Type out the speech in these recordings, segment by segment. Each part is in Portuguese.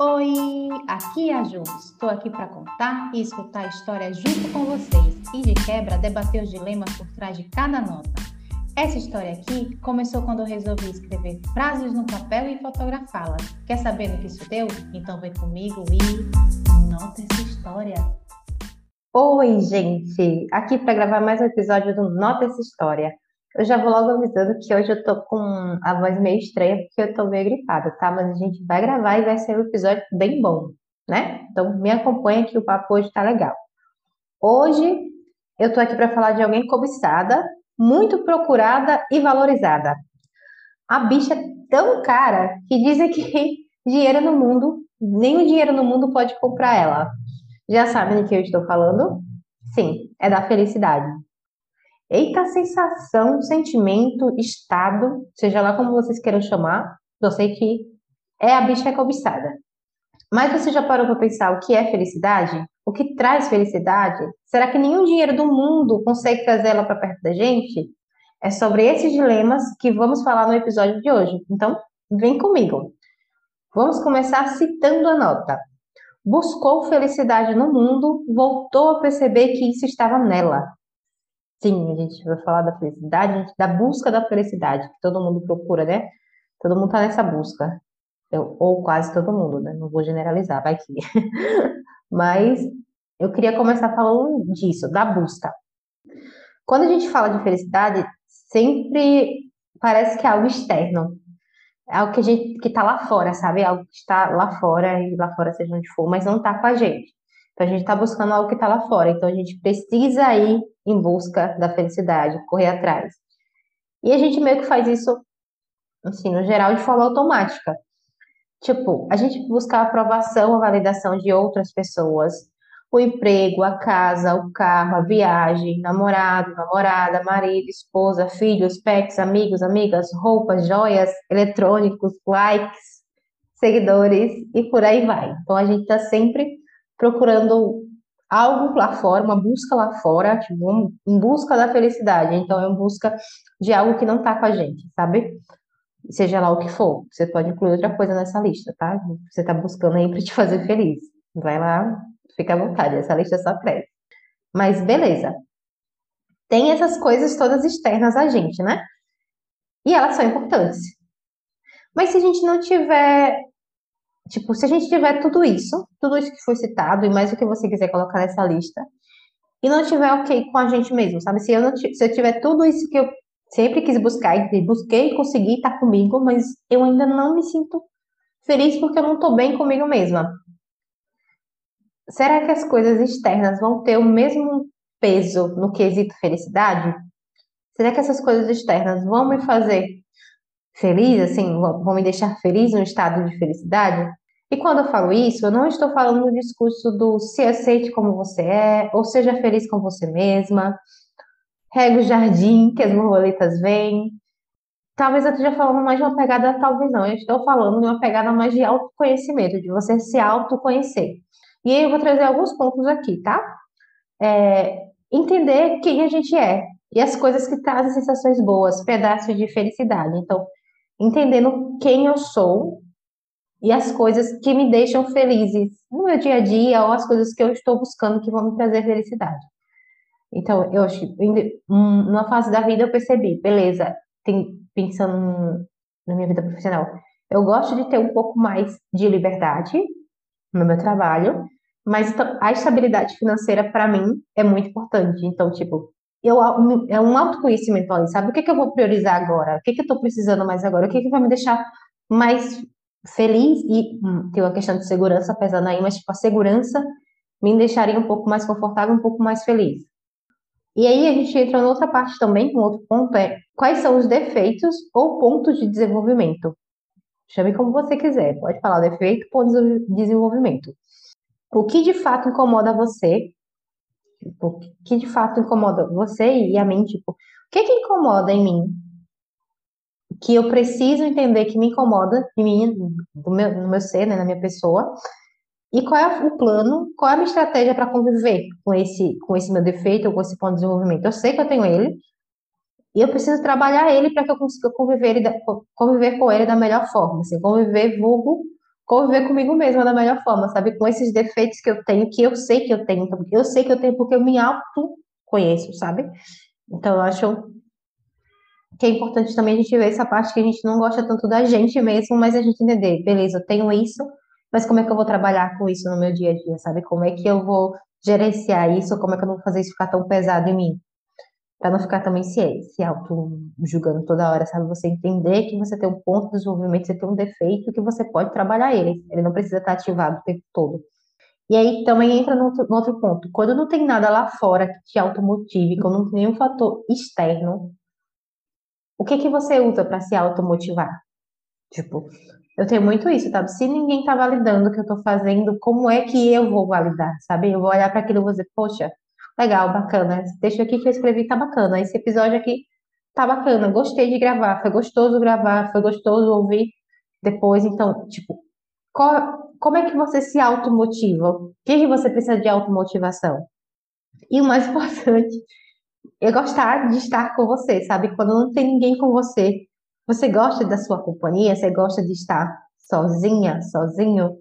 Oi, aqui é a Ju. Estou aqui para contar e escutar a história junto com vocês e de quebra debater os dilemas por trás de cada nota. Essa história aqui começou quando eu resolvi escrever frases no papel e fotografá-las. Quer saber no que isso deu? Então vem comigo e nota essa história. Oi, gente! Aqui para gravar mais um episódio do Nota essa história. Eu já vou logo avisando que hoje eu tô com a voz meio estranha porque eu tô meio gripada, tá? Mas a gente vai gravar e vai ser um episódio bem bom, né? Então me acompanha que o papo hoje tá legal. Hoje eu tô aqui para falar de alguém cobiçada, muito procurada e valorizada. A bicha é tão cara que dizem que dinheiro no mundo, nem o dinheiro no mundo pode comprar ela. Já sabem de que eu estou falando? Sim, é da felicidade. Eita sensação, sentimento, estado, seja lá como vocês queiram chamar, eu sei que é a bicha cobiçada. Mas você já parou para pensar o que é felicidade? O que traz felicidade? Será que nenhum dinheiro do mundo consegue trazer ela para perto da gente? É sobre esses dilemas que vamos falar no episódio de hoje. Então, vem comigo. Vamos começar citando a nota. Buscou felicidade no mundo, voltou a perceber que isso estava nela. Sim, a gente vai falar da felicidade, da busca da felicidade, que todo mundo procura, né? Todo mundo tá nessa busca. Eu, ou quase todo mundo, né? Não vou generalizar, vai que. Mas eu queria começar falando disso, da busca. Quando a gente fala de felicidade, sempre parece que é algo externo. É algo que a gente que tá lá fora, sabe? É algo que está lá fora, e lá fora seja onde for, mas não tá com a gente. Então a gente está buscando algo que está lá fora. Então a gente precisa ir em busca da felicidade, correr atrás. E a gente meio que faz isso, assim, no geral, de forma automática. Tipo, a gente busca a aprovação, a validação de outras pessoas, o emprego, a casa, o carro, a viagem, namorado, namorada, marido, esposa, filhos, pets, amigos, amigas, roupas, joias, eletrônicos, likes, seguidores e por aí vai. Então a gente está sempre procurando algo lá fora, uma busca lá fora, tipo, em busca da felicidade. Então, é em busca de algo que não tá com a gente, sabe? Seja lá o que for. Você pode incluir outra coisa nessa lista, tá? Você tá buscando aí para te fazer feliz. Vai lá, fica à vontade, essa lista só cresce. Mas beleza. Tem essas coisas todas externas a gente, né? E elas são importantes. Mas se a gente não tiver Tipo, se a gente tiver tudo isso, tudo isso que foi citado e mais o que você quiser colocar nessa lista, e não tiver ok com a gente mesmo, sabe? Se eu, não, se eu tiver tudo isso que eu sempre quis buscar e busquei e consegui estar comigo, mas eu ainda não me sinto feliz porque eu não estou bem comigo mesma. Será que as coisas externas vão ter o mesmo peso no quesito felicidade? Será que essas coisas externas vão me fazer feliz, assim, vão me deixar feliz no estado de felicidade? E quando eu falo isso, eu não estou falando no discurso do se aceite como você é, ou seja feliz com você mesma, rega o jardim que as borboletas vêm. Talvez eu esteja falando mais de uma pegada, talvez não, eu estou falando de uma pegada mais de autoconhecimento, de você se autoconhecer. E aí eu vou trazer alguns pontos aqui, tá? É, entender quem a gente é e as coisas que trazem sensações boas, pedaços de felicidade. Então, entendendo quem eu sou e as coisas que me deixam felizes no meu dia a dia ou as coisas que eu estou buscando que vão me trazer felicidade. Então, eu acho que numa fase da vida eu percebi, beleza, tem, pensando na minha vida profissional, eu gosto de ter um pouco mais de liberdade no meu trabalho, mas a estabilidade financeira para mim é muito importante. Então, tipo, eu, é um autoconhecimento ali, sabe? O que, que eu vou priorizar agora? O que, que eu estou precisando mais agora? O que, que vai me deixar mais feliz e hum, tem uma questão de segurança pesando aí, mas tipo, a segurança me deixaria um pouco mais confortável, um pouco mais feliz. E aí a gente entra em outra parte também, um outro ponto é quais são os defeitos ou pontos de desenvolvimento. Chame como você quiser, pode falar defeito ou desenvolvimento. O que de fato incomoda você? Tipo, que de fato incomoda você e a mim? Tipo, o que, que incomoda em mim que eu preciso entender que me incomoda em mim, do meu, no meu ser, né, na minha pessoa, e qual é o plano, qual é a minha estratégia para conviver com esse, com esse meu defeito ou com esse ponto de desenvolvimento. Eu sei que eu tenho ele, e eu preciso trabalhar ele para que eu consiga conviver, conviver com ele da melhor forma, assim, conviver vulgo conviver comigo mesma da melhor forma, sabe? Com esses defeitos que eu tenho, que eu sei que eu tenho, então, eu sei que eu tenho porque eu me auto conheço, sabe? Então eu acho que é importante também a gente ver essa parte que a gente não gosta tanto da gente mesmo, mas a gente entender, beleza, eu tenho isso, mas como é que eu vou trabalhar com isso no meu dia a dia, sabe? Como é que eu vou gerenciar isso, como é que eu não vou fazer isso ficar tão pesado em mim? Para não ficar também se, se auto-julgando toda hora, sabe? Você entender que você tem um ponto de desenvolvimento, você tem um defeito que você pode trabalhar ele. Ele não precisa estar ativado o tempo todo. E aí também entra no outro, no outro ponto. Quando não tem nada lá fora que te automotive, quando não tem nenhum fator externo, o que que você usa para se automotivar? Tipo, eu tenho muito isso, sabe? Se ninguém tá validando o que eu tô fazendo, como é que eu vou validar, sabe? Eu vou olhar para aquilo e vou dizer, poxa, legal, bacana. Texto aqui que eu escrevi tá bacana. Esse episódio aqui tá bacana. Gostei de gravar. Foi gostoso gravar. Foi gostoso ouvir depois. Então, tipo, qual, como é que você se automotiva? O que, que você precisa de automotivação? E o mais importante, é gostar de estar com você, sabe? Quando não tem ninguém com você, você gosta da sua companhia? Você gosta de estar sozinha, sozinho?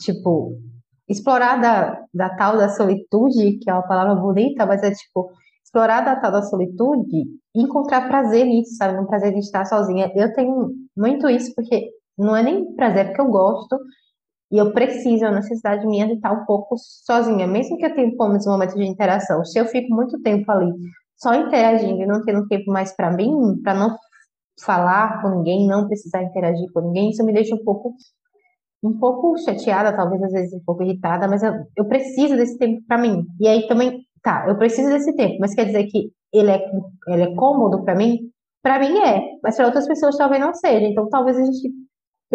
Tipo, explorar da, da tal da solitude, que é uma palavra bonita, mas é tipo, explorar da tal da solitude e encontrar prazer nisso, sabe? Um prazer de estar sozinha. Eu tenho muito isso porque não é nem prazer, é porque eu gosto e eu preciso, é uma necessidade minha de estar um pouco sozinha, mesmo que eu tenha momentos, momentos de interação. Se eu fico muito tempo ali só interagindo e não tendo tempo mais para mim, para não falar com ninguém, não precisar interagir com ninguém, isso me deixa um pouco um pouco chateada, talvez às vezes um pouco irritada, mas eu, eu preciso desse tempo para mim. E aí também, tá, eu preciso desse tempo, mas quer dizer que ele é, ele é cômodo para mim? Para mim é, mas para outras pessoas talvez não seja. Então talvez a gente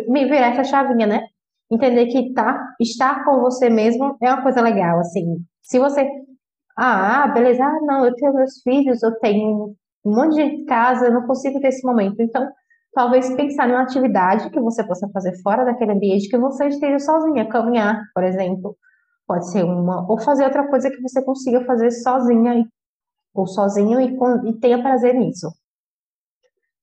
me virar essa chavinha, né? Entender que tá, estar com você mesmo é uma coisa legal, assim. Se você, ah, beleza, ah, não, eu tenho meus filhos, eu tenho um monte de gente em casa, eu não consigo ter esse momento. Então, talvez pensar em uma atividade que você possa fazer fora daquele ambiente que você esteja sozinha, caminhar, por exemplo, pode ser uma, ou fazer outra coisa que você consiga fazer sozinha ou sozinho e, e tenha prazer nisso.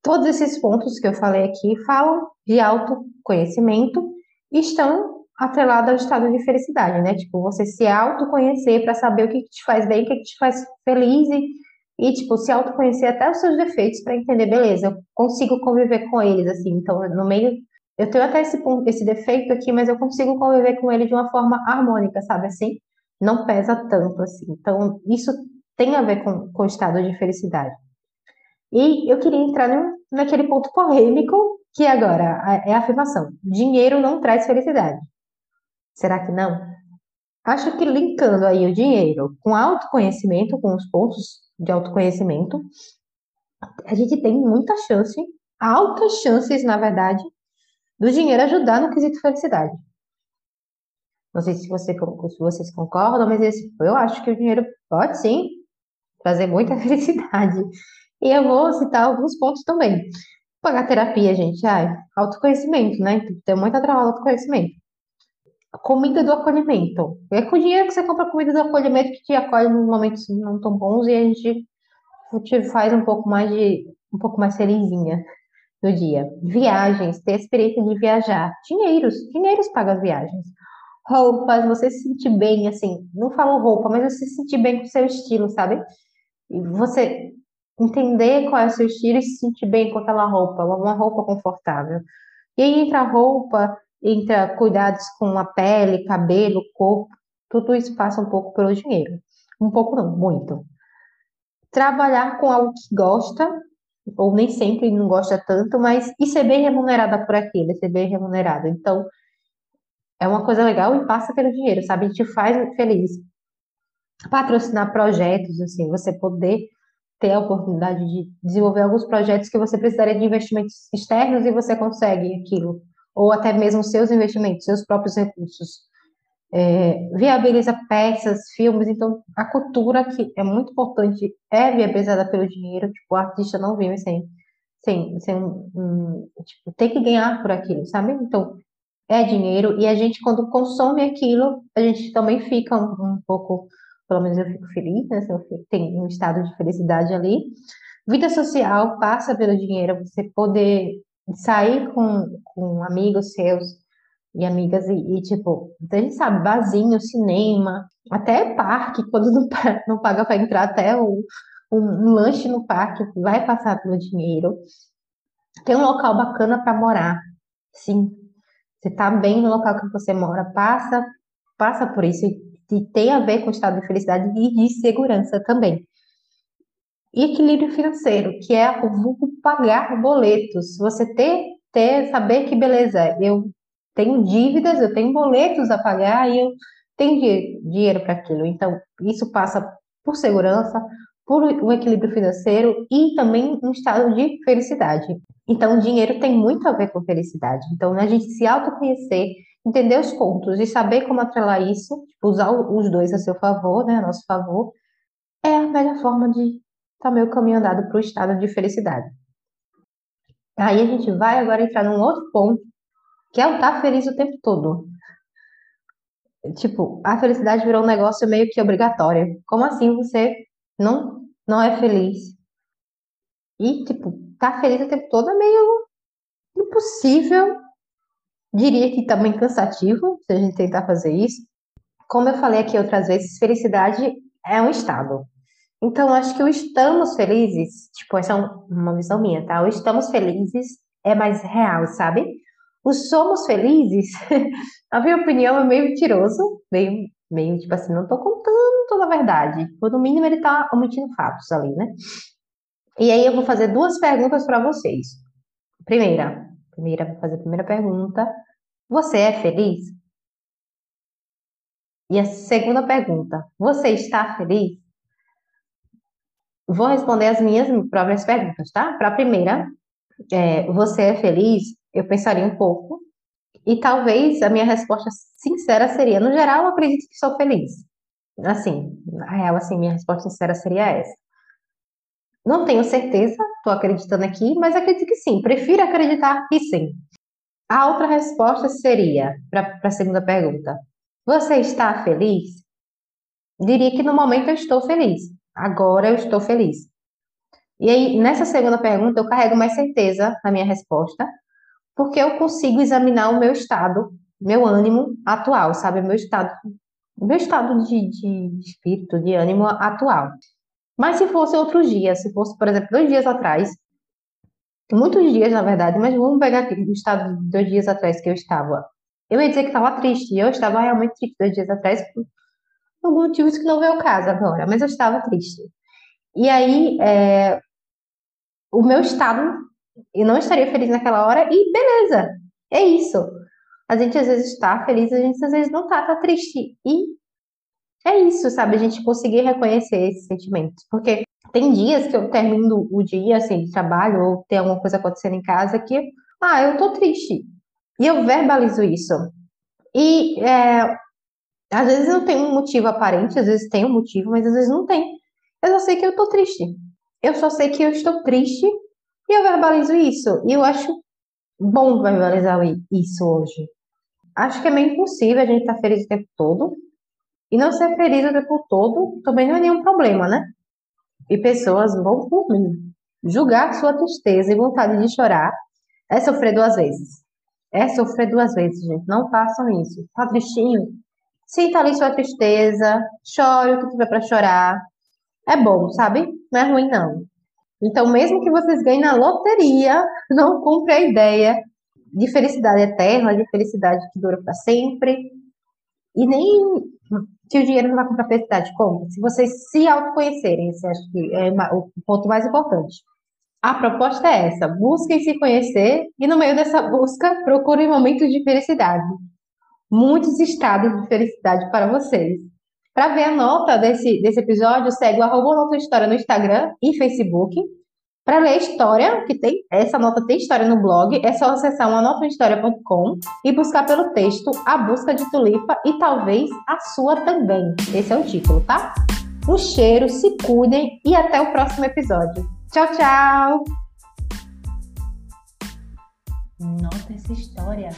Todos esses pontos que eu falei aqui falam de autoconhecimento e estão atrelados ao estado de felicidade, né? Tipo, você se autoconhecer para saber o que, que te faz bem, o que, que te faz feliz e e, tipo, se autoconhecer até os seus defeitos para entender, beleza, eu consigo conviver com eles, assim. Então, no meio. Eu tenho até esse, esse defeito aqui, mas eu consigo conviver com ele de uma forma harmônica, sabe assim? Não pesa tanto, assim. Então, isso tem a ver com, com o estado de felicidade. E eu queria entrar no, naquele ponto polêmico, que agora é a afirmação: dinheiro não traz felicidade. Será que não? Acho que linkando aí o dinheiro com autoconhecimento, com os pontos de autoconhecimento, a gente tem muita chance, altas chances, na verdade, do dinheiro ajudar no quesito felicidade. Não sei se, você, se vocês concordam, mas esse, eu acho que o dinheiro pode sim trazer muita felicidade. E eu vou citar alguns pontos também. Pagar terapia, gente, ai, autoconhecimento, né? Tem muita trabalho autoconhecimento comida do acolhimento. É com o dinheiro que você compra comida do acolhimento que te acolhe nos momentos não tão bons e a gente te faz um pouco mais de um pouco mais felizinha no dia. Viagens, ter a experiência de viajar. Dinheiros, dinheiros pagam as viagens. Roupas, você se sentir bem, assim, não falo roupa, mas você se sentir bem com o seu estilo, sabe? Você entender qual é o seu estilo e se sentir bem com aquela roupa, uma roupa confortável. E aí entra a roupa, entra cuidados com a pele, cabelo, corpo, tudo isso passa um pouco pelo dinheiro. Um pouco não, muito. Trabalhar com algo que gosta, ou nem sempre não gosta tanto, mas e ser bem remunerada por aquilo, ser bem remunerada. Então, é uma coisa legal e passa pelo dinheiro, sabe? A gente faz feliz. Patrocinar projetos, assim, você poder ter a oportunidade de desenvolver alguns projetos que você precisaria de investimentos externos e você consegue aquilo ou até mesmo seus investimentos, seus próprios recursos. É, viabiliza peças, filmes, então a cultura que é muito importante é viabilizada pelo dinheiro, tipo, o artista não vive sem, sem, sem um, tipo, tem que ganhar por aquilo, sabe? Então, é dinheiro, e a gente, quando consome aquilo, a gente também fica um, um pouco, pelo menos eu fico feliz, né? Tem um estado de felicidade ali. Vida social passa pelo dinheiro, você poder sair com, com amigos seus, e amigas, e, e tipo, a gente sabe, barzinho, cinema, até parque, quando não, não paga para entrar, até um, um, lanche no parque vai passar pelo dinheiro. Tem um local bacana para morar, sim. Você está bem no local que você mora, passa, passa por isso e tem a ver com o estado de felicidade e de segurança também. E equilíbrio financeiro, que é o pagar boletos. Você ter, ter, saber que beleza, eu tenho dívidas, eu tenho boletos a pagar e eu tenho dinheiro para aquilo. Então, isso passa por segurança, por um equilíbrio financeiro e também um estado de felicidade. Então, o dinheiro tem muito a ver com felicidade. Então, a gente se autoconhecer, entender os pontos e saber como atrelar isso, tipo, usar os dois a seu favor, né, a nosso favor, é a melhor forma de também o caminho andado para o estado de felicidade. Aí a gente vai agora entrar num outro ponto, que é o estar feliz o tempo todo. Tipo, a felicidade virou um negócio meio que obrigatório. Como assim você não, não é feliz? E, tipo, estar feliz o tempo todo é meio impossível. Diria que também cansativo, se a gente tentar fazer isso. Como eu falei aqui outras vezes, felicidade é um estado. Então, acho que o estamos felizes, tipo, essa é uma visão minha, tá? O estamos felizes é mais real, sabe? O somos felizes, a minha opinião é meio mentiroso, meio, meio tipo assim, não tô contando toda a verdade. Tipo, no mínimo, ele tá omitindo fatos ali, né? E aí eu vou fazer duas perguntas para vocês. Primeira, primeira, vou fazer a primeira pergunta. Você é feliz? E a segunda pergunta, você está feliz? Vou responder as minhas próprias perguntas, tá? Para a primeira, é, você é feliz? Eu pensaria um pouco. E talvez a minha resposta sincera seria, no geral, eu acredito que sou feliz. Assim, na real, assim, minha resposta sincera seria essa. Não tenho certeza, estou acreditando aqui, mas acredito que sim. Prefiro acreditar que sim. A outra resposta seria, para a segunda pergunta, você está feliz? Diria que no momento eu estou feliz agora eu estou feliz. E aí, nessa segunda pergunta, eu carrego mais certeza na minha resposta, porque eu consigo examinar o meu estado, meu ânimo atual, sabe? Meu estado, meu estado de, de espírito, de ânimo atual. Mas se fosse outros dias, se fosse, por exemplo, dois dias atrás, muitos dias, na verdade, mas vamos pegar aqui o estado de dois dias atrás que eu estava. Eu ia dizer que estava triste, eu estava realmente triste dois dias atrás, por motivos que não veio ao caso agora, mas eu estava triste. E aí, é, o meu estado, eu não estaria feliz naquela hora, e beleza, é isso. A gente às vezes está feliz, a gente às vezes não está, tá triste. E é isso, sabe? A gente conseguir reconhecer esses sentimentos. Porque tem dias que eu termino o dia, assim, de trabalho, ou tem alguma coisa acontecendo em casa que, ah, eu tô triste. E eu verbalizo isso. E é, às vezes não tem um motivo aparente, às vezes tem um motivo, mas às vezes não tem. Eu só sei que eu tô triste. Eu só sei que eu estou triste e eu verbalizo isso. E eu acho bom verbalizar isso hoje. Acho que é meio impossível a gente estar tá feliz o tempo todo. E não ser feliz o tempo todo também não é nenhum problema, né? E pessoas vão por mim. Julgar sua tristeza e vontade de chorar é sofrer duas vezes. É sofrer duas vezes, gente. Não façam isso. Tá tristinho? Sinta ali sua tristeza, chore o que tiver para chorar. É bom, sabe? Não é ruim, não. Então, mesmo que vocês ganhem na loteria, não compre a ideia de felicidade eterna, de felicidade que dura para sempre. E nem que o dinheiro não vai comprar felicidade. Como? Se vocês se autoconhecerem, esse acho que é o ponto mais importante. A proposta é essa: busquem se conhecer e, no meio dessa busca, procurem momentos de felicidade muitos estados de felicidade para vocês. Para ver a nota desse, desse episódio, segue o arroba Nota História no Instagram e Facebook. Para ler a história, que tem essa nota tem história no blog, é só acessar uma e buscar pelo texto A Busca de Tulipa e talvez a sua também. Esse é o título, tá? Um cheiro, se cuidem e até o próximo episódio. Tchau, tchau! Nota essa história.